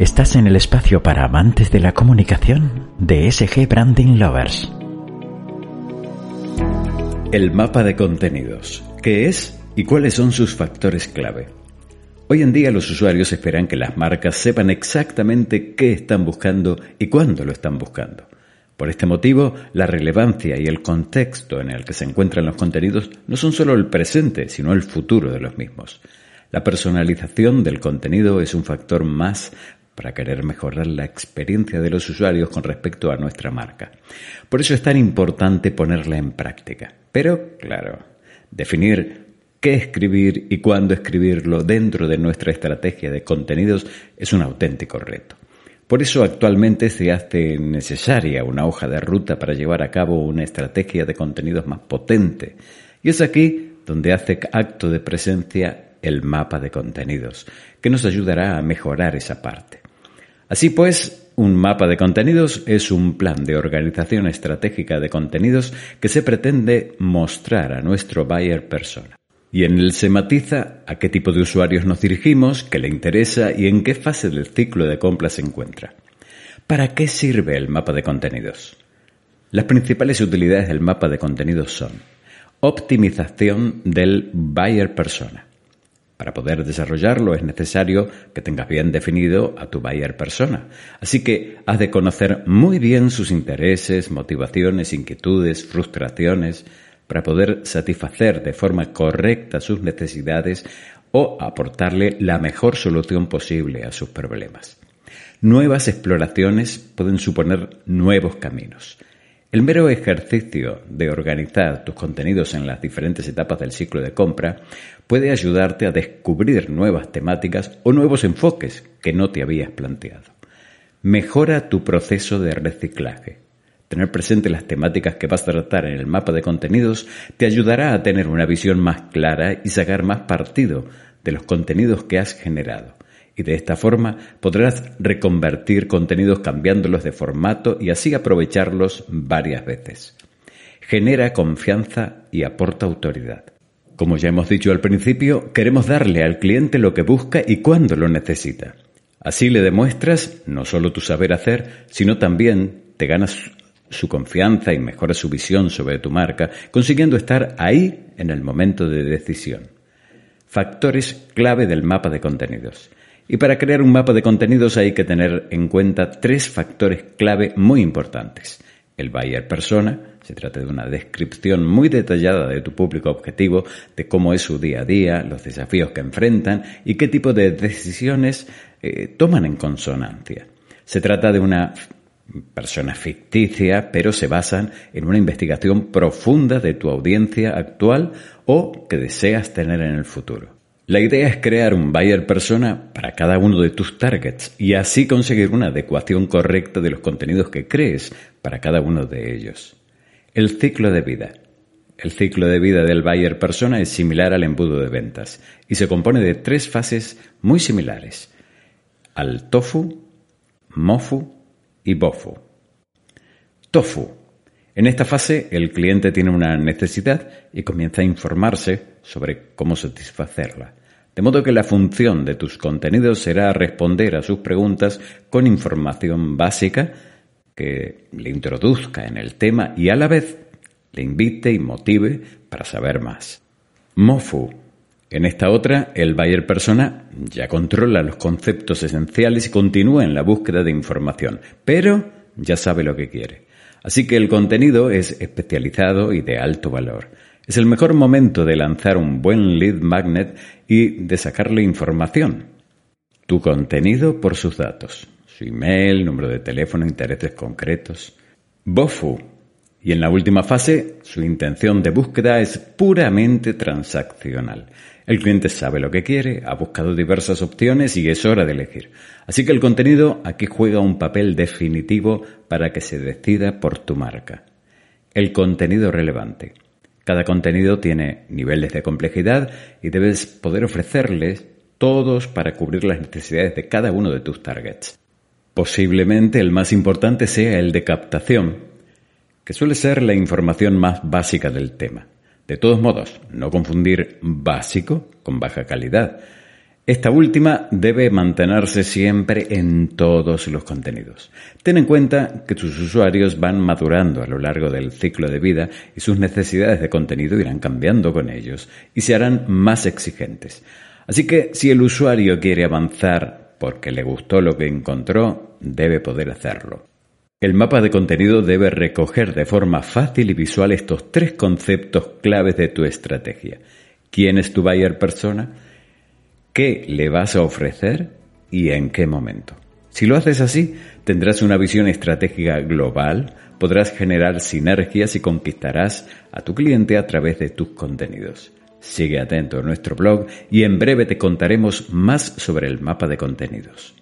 Estás en el espacio para amantes de la comunicación de SG Branding Lovers. El mapa de contenidos. ¿Qué es y cuáles son sus factores clave? Hoy en día los usuarios esperan que las marcas sepan exactamente qué están buscando y cuándo lo están buscando. Por este motivo, la relevancia y el contexto en el que se encuentran los contenidos no son solo el presente, sino el futuro de los mismos. La personalización del contenido es un factor más para querer mejorar la experiencia de los usuarios con respecto a nuestra marca. Por eso es tan importante ponerla en práctica. Pero, claro, definir qué escribir y cuándo escribirlo dentro de nuestra estrategia de contenidos es un auténtico reto. Por eso actualmente se hace necesaria una hoja de ruta para llevar a cabo una estrategia de contenidos más potente. Y es aquí donde hace acto de presencia el mapa de contenidos, que nos ayudará a mejorar esa parte. Así pues, un mapa de contenidos es un plan de organización estratégica de contenidos que se pretende mostrar a nuestro buyer persona. Y en él se matiza a qué tipo de usuarios nos dirigimos, qué le interesa y en qué fase del ciclo de compra se encuentra. ¿Para qué sirve el mapa de contenidos? Las principales utilidades del mapa de contenidos son optimización del buyer persona, para poder desarrollarlo es necesario que tengas bien definido a tu buyer persona. Así que has de conocer muy bien sus intereses, motivaciones, inquietudes, frustraciones, para poder satisfacer de forma correcta sus necesidades o aportarle la mejor solución posible a sus problemas. Nuevas exploraciones pueden suponer nuevos caminos. El mero ejercicio de organizar tus contenidos en las diferentes etapas del ciclo de compra puede ayudarte a descubrir nuevas temáticas o nuevos enfoques que no te habías planteado. Mejora tu proceso de reciclaje. Tener presente las temáticas que vas a tratar en el mapa de contenidos te ayudará a tener una visión más clara y sacar más partido de los contenidos que has generado y de esta forma podrás reconvertir contenidos cambiándolos de formato y así aprovecharlos varias veces. Genera confianza y aporta autoridad. Como ya hemos dicho al principio, queremos darle al cliente lo que busca y cuando lo necesita. Así le demuestras no solo tu saber hacer, sino también te ganas su confianza y mejoras su visión sobre tu marca, consiguiendo estar ahí en el momento de decisión. Factores clave del mapa de contenidos. Y para crear un mapa de contenidos hay que tener en cuenta tres factores clave muy importantes. El buyer persona, se trata de una descripción muy detallada de tu público objetivo, de cómo es su día a día, los desafíos que enfrentan y qué tipo de decisiones eh, toman en consonancia. Se trata de una persona ficticia, pero se basan en una investigación profunda de tu audiencia actual o que deseas tener en el futuro. La idea es crear un buyer persona para cada uno de tus targets y así conseguir una adecuación correcta de los contenidos que crees para cada uno de ellos. El ciclo de vida. El ciclo de vida del buyer persona es similar al embudo de ventas y se compone de tres fases muy similares. Al tofu, mofu y bofu. Tofu. En esta fase el cliente tiene una necesidad y comienza a informarse sobre cómo satisfacerla. De modo que la función de tus contenidos será responder a sus preguntas con información básica que le introduzca en el tema y a la vez le invite y motive para saber más. Mofu. En esta otra, el buyer persona ya controla los conceptos esenciales y continúa en la búsqueda de información, pero ya sabe lo que quiere. Así que el contenido es especializado y de alto valor. Es el mejor momento de lanzar un buen lead magnet y de sacarle información. Tu contenido por sus datos, su email, número de teléfono, intereses concretos. Bofu. Y en la última fase, su intención de búsqueda es puramente transaccional. El cliente sabe lo que quiere, ha buscado diversas opciones y es hora de elegir. Así que el contenido aquí juega un papel definitivo para que se decida por tu marca. El contenido relevante. Cada contenido tiene niveles de complejidad y debes poder ofrecerles todos para cubrir las necesidades de cada uno de tus targets. Posiblemente el más importante sea el de captación, que suele ser la información más básica del tema. De todos modos, no confundir básico con baja calidad. Esta última debe mantenerse siempre en todos los contenidos. Ten en cuenta que tus usuarios van madurando a lo largo del ciclo de vida y sus necesidades de contenido irán cambiando con ellos y se harán más exigentes. Así que si el usuario quiere avanzar porque le gustó lo que encontró, debe poder hacerlo. El mapa de contenido debe recoger de forma fácil y visual estos tres conceptos claves de tu estrategia. ¿Quién es tu buyer persona? ¿Qué le vas a ofrecer? ¿Y en qué momento? Si lo haces así, tendrás una visión estratégica global, podrás generar sinergias y conquistarás a tu cliente a través de tus contenidos. Sigue atento a nuestro blog y en breve te contaremos más sobre el mapa de contenidos.